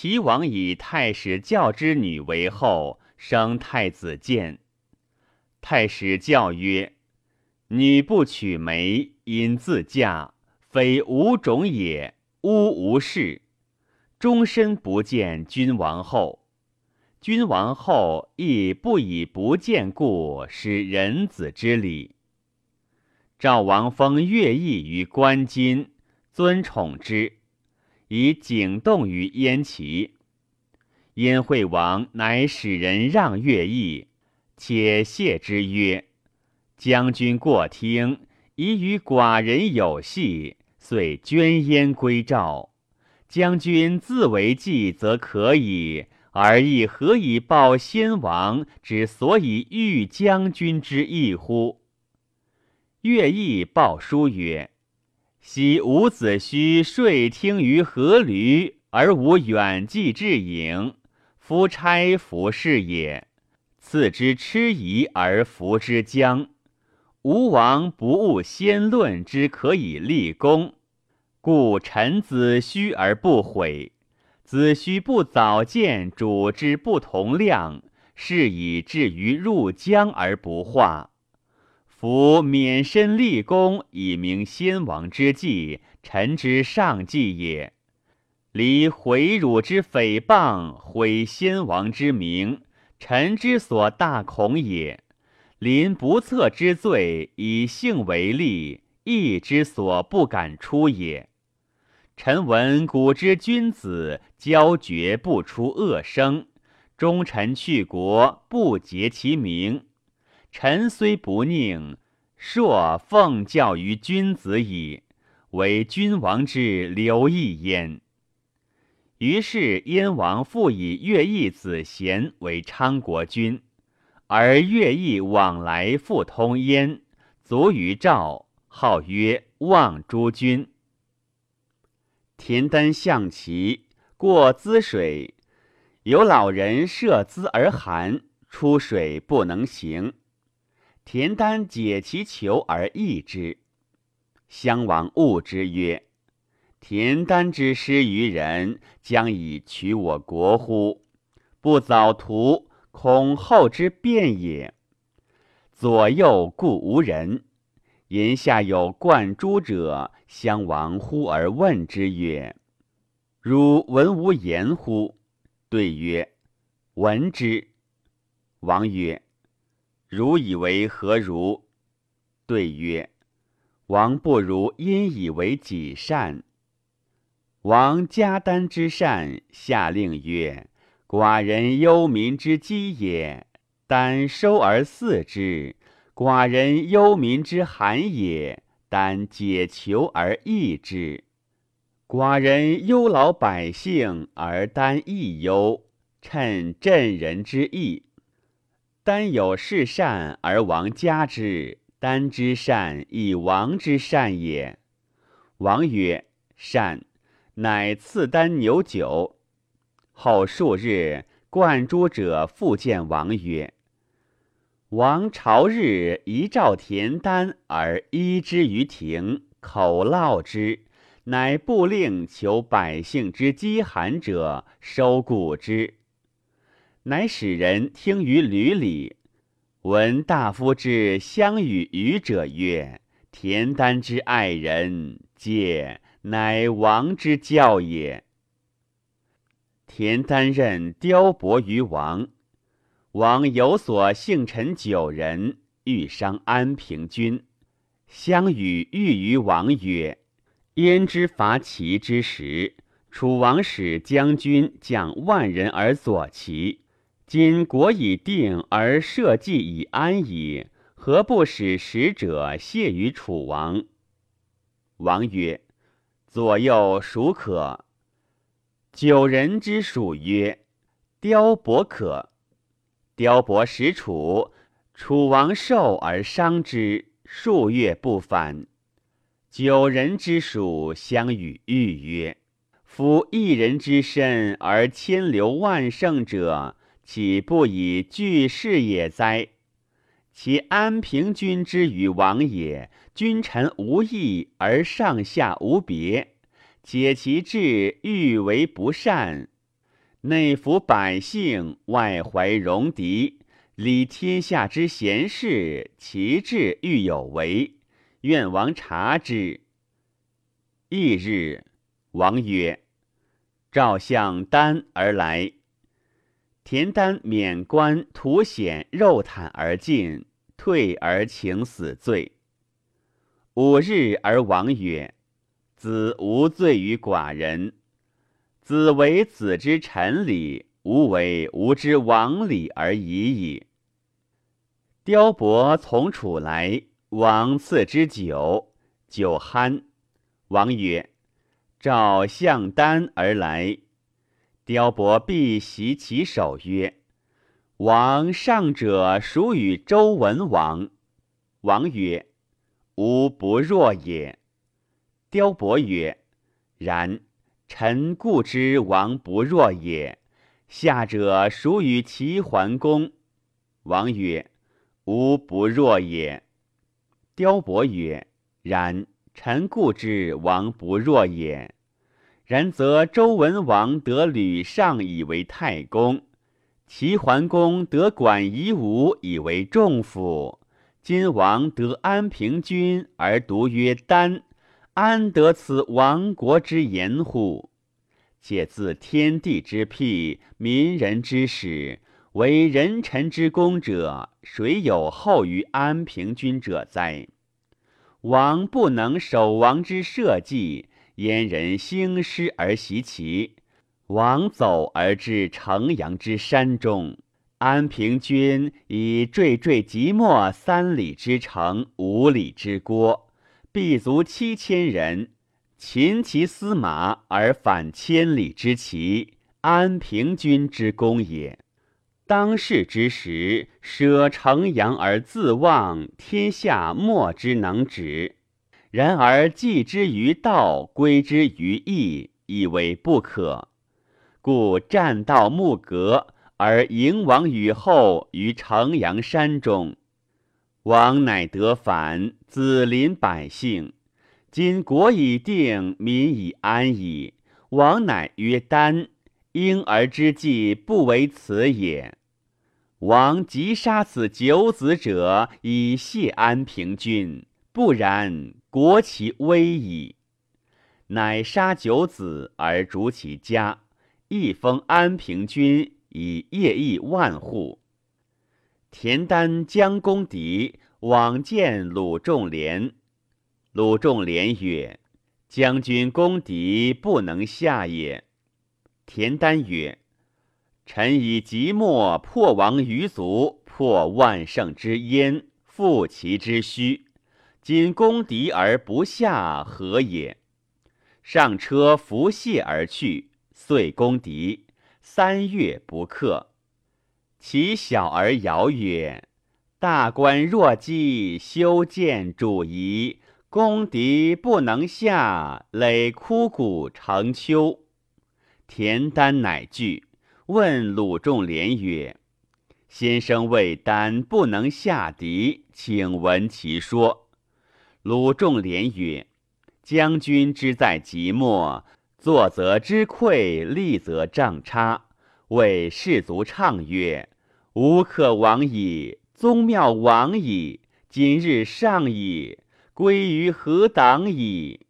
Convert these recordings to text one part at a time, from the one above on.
齐王以太史教之女为后，生太子建。太史教曰：“女不娶媒，因自嫁，非无种也，吾无事。终身不见君王后。君王后亦不以不见故，失人子之礼。”赵王封乐毅于关津，尊宠之，以景动于燕齐。燕惠王乃使人让乐毅，且谢之曰：“将军过听，已与寡人有隙，遂捐燕归赵。将军自为计，则可以；而亦何以报先王之所以遇将军之意乎？”乐毅报书曰：“昔伍子胥睡听于阖闾，而无远寄至郢。夫差服是也，赐之吃夷而服之将。吴王不务先论之可以立功，故臣子胥而不悔。子胥不早见主之不同量，是以至于入江而不化。”夫免身立功以明先王之计，臣之上计也。离毁辱之诽谤，毁先王之名，臣之所大恐也。临不测之罪，以性为利，义之所不敢出也。臣闻古之君子，交绝不出恶声；忠臣去国，不结其名。臣虽不佞，硕奉教于君子矣，为君王之留意焉。于是燕王复以乐毅子贤为昌国君，而乐毅往来复通燕，卒于赵，号曰望诸君。田单向齐过淄水，有老人涉淄而寒，出水不能行。田丹解其求而易之，襄王恶之曰：“田丹之失于人，将以取我国乎？不早图，恐后之变也。左右故无人。言下有灌诸者，襄王呼而问之曰：‘汝闻无言乎？’对曰：‘闻之。’王曰。”汝以为何如？对曰：王不如因以为己善。王加丹之善，下令曰：寡人忧民之饥也，丹收而饲之；寡人忧民之寒也，丹解求而易之；寡人忧劳百姓而丹亦忧，趁朕人之意。丹有事善而王加之，丹之善亦王之善也。王曰：“善。”乃赐丹牛酒。后数日，灌诸者复见王曰：“王朝日一召田丹而依之于庭，口烙之，乃不令求百姓之饥寒者收谷之。”乃使人听于闾里，闻大夫之相与语者曰：“田丹之爱人，戒乃王之教也。”田丹任雕伯于王，王有所幸臣九人，欲伤安平君。相与欲于王曰：“焉知伐齐之时，楚王使将军将万人而左齐。”今国已定，而社稷已安矣，何不使使者谢于楚王？王曰：“左右孰可？”九人之属曰：“雕伯可。”雕伯使楚，楚王受而伤之，数月不返。九人之属相与欲曰：“夫一人之身而千流万乘者。”岂不以具事也哉？其安平君之与王也，君臣无义而上下无别，解其志欲为不善，内服百姓，外怀戎狄，理天下之贤士，其志欲有为，愿王察之。翌日，王曰：“赵相丹而来。”田丹免官，图显肉袒而进，退而请死罪。五日而王曰：“子无罪于寡人。”子为子之臣礼，吾为吾之王礼而已矣。雕伯从楚来，王赐之酒，酒酣。王曰：“召相丹而来。”雕伯必袭其首曰：“王上者属与周文王。”王曰：“吾不若也。”雕伯曰：“然。”臣固知王不若也。下者孰与齐桓公？王曰：“吾不若也。”雕伯曰：“然。臣固知王不若也。然则周文王得吕尚以为太公，齐桓公得管夷吾以为仲父，今王得安平君而独曰丹。”安得此亡国之言乎？且自天地之辟，民人之始，为人臣之功者，谁有后于安平君者哉？王不能守王之社稷，燕人兴师而袭齐，王走而至城阳之山中，安平君以惴惴即没三里之城，五里之郭。必足七千人，擒其司马而反千里之骑，安平君之功也。当世之时，舍城阳而自忘，天下莫之能止。然而继之于道，归之于义，以为不可。故占道木格，而迎王与后于城阳山中。王乃得反，子临百姓。今国已定，民已安矣。王乃曰：“丹，婴儿之计不为此也。王即杀此九子者，以谢安平君。不然，国其危矣。乃杀九子而逐其家，亦封安平君，以业邑万户。”田丹将攻敌，往见鲁仲连。鲁仲连曰：“将军攻敌，不能下也。”田丹曰：“臣以即墨破王于足，破万乘之焉，复其之虚。今攻敌而不下，何也？”上车伏谢而去，遂攻敌，三月不克。其小儿谣曰：“大官若饥，修建主仪。攻敌不能下，累枯骨成丘。”田丹乃惧，问鲁仲连曰：“先生谓丹不能下敌，请闻其说。”鲁仲连曰：“将军之在即墨，坐则知愧，立则杖差。”为士卒唱曰：“吾可亡矣，宗庙亡矣，今日上矣，归于何党矣？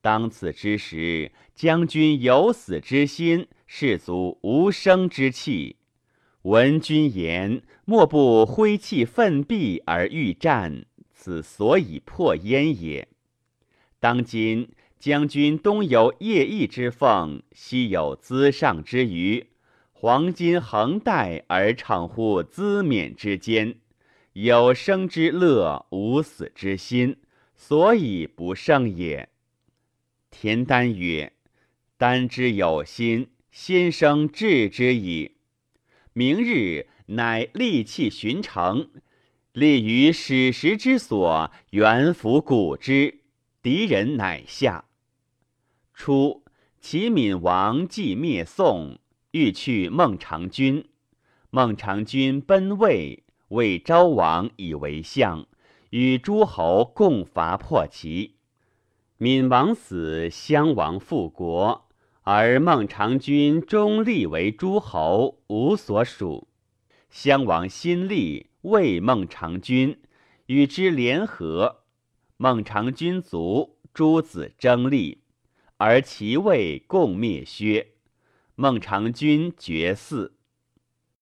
当此之时，将军有死之心，士卒无生之气。闻君言，莫不挥气奋臂而欲战，此所以破燕也。当今将军东有夜邑之凤，西有资上之鱼。”黄金横带而逞乎资冕之间，有生之乐，无死之心，所以不胜也。田丹曰：“丹之有心，先生治之矣。明日乃利器巡城，立于史实之所，元服古之，敌人乃下。初，齐闵王既灭宋。”欲去孟尝君，孟尝君奔魏，魏昭王以为相，与诸侯共伐破齐。闵王死，襄王复国，而孟尝君终立为诸侯，无所属。襄王新立，魏孟尝君，与之联合。孟尝君卒，诸子争立，而齐魏共灭薛。孟尝君绝嗣。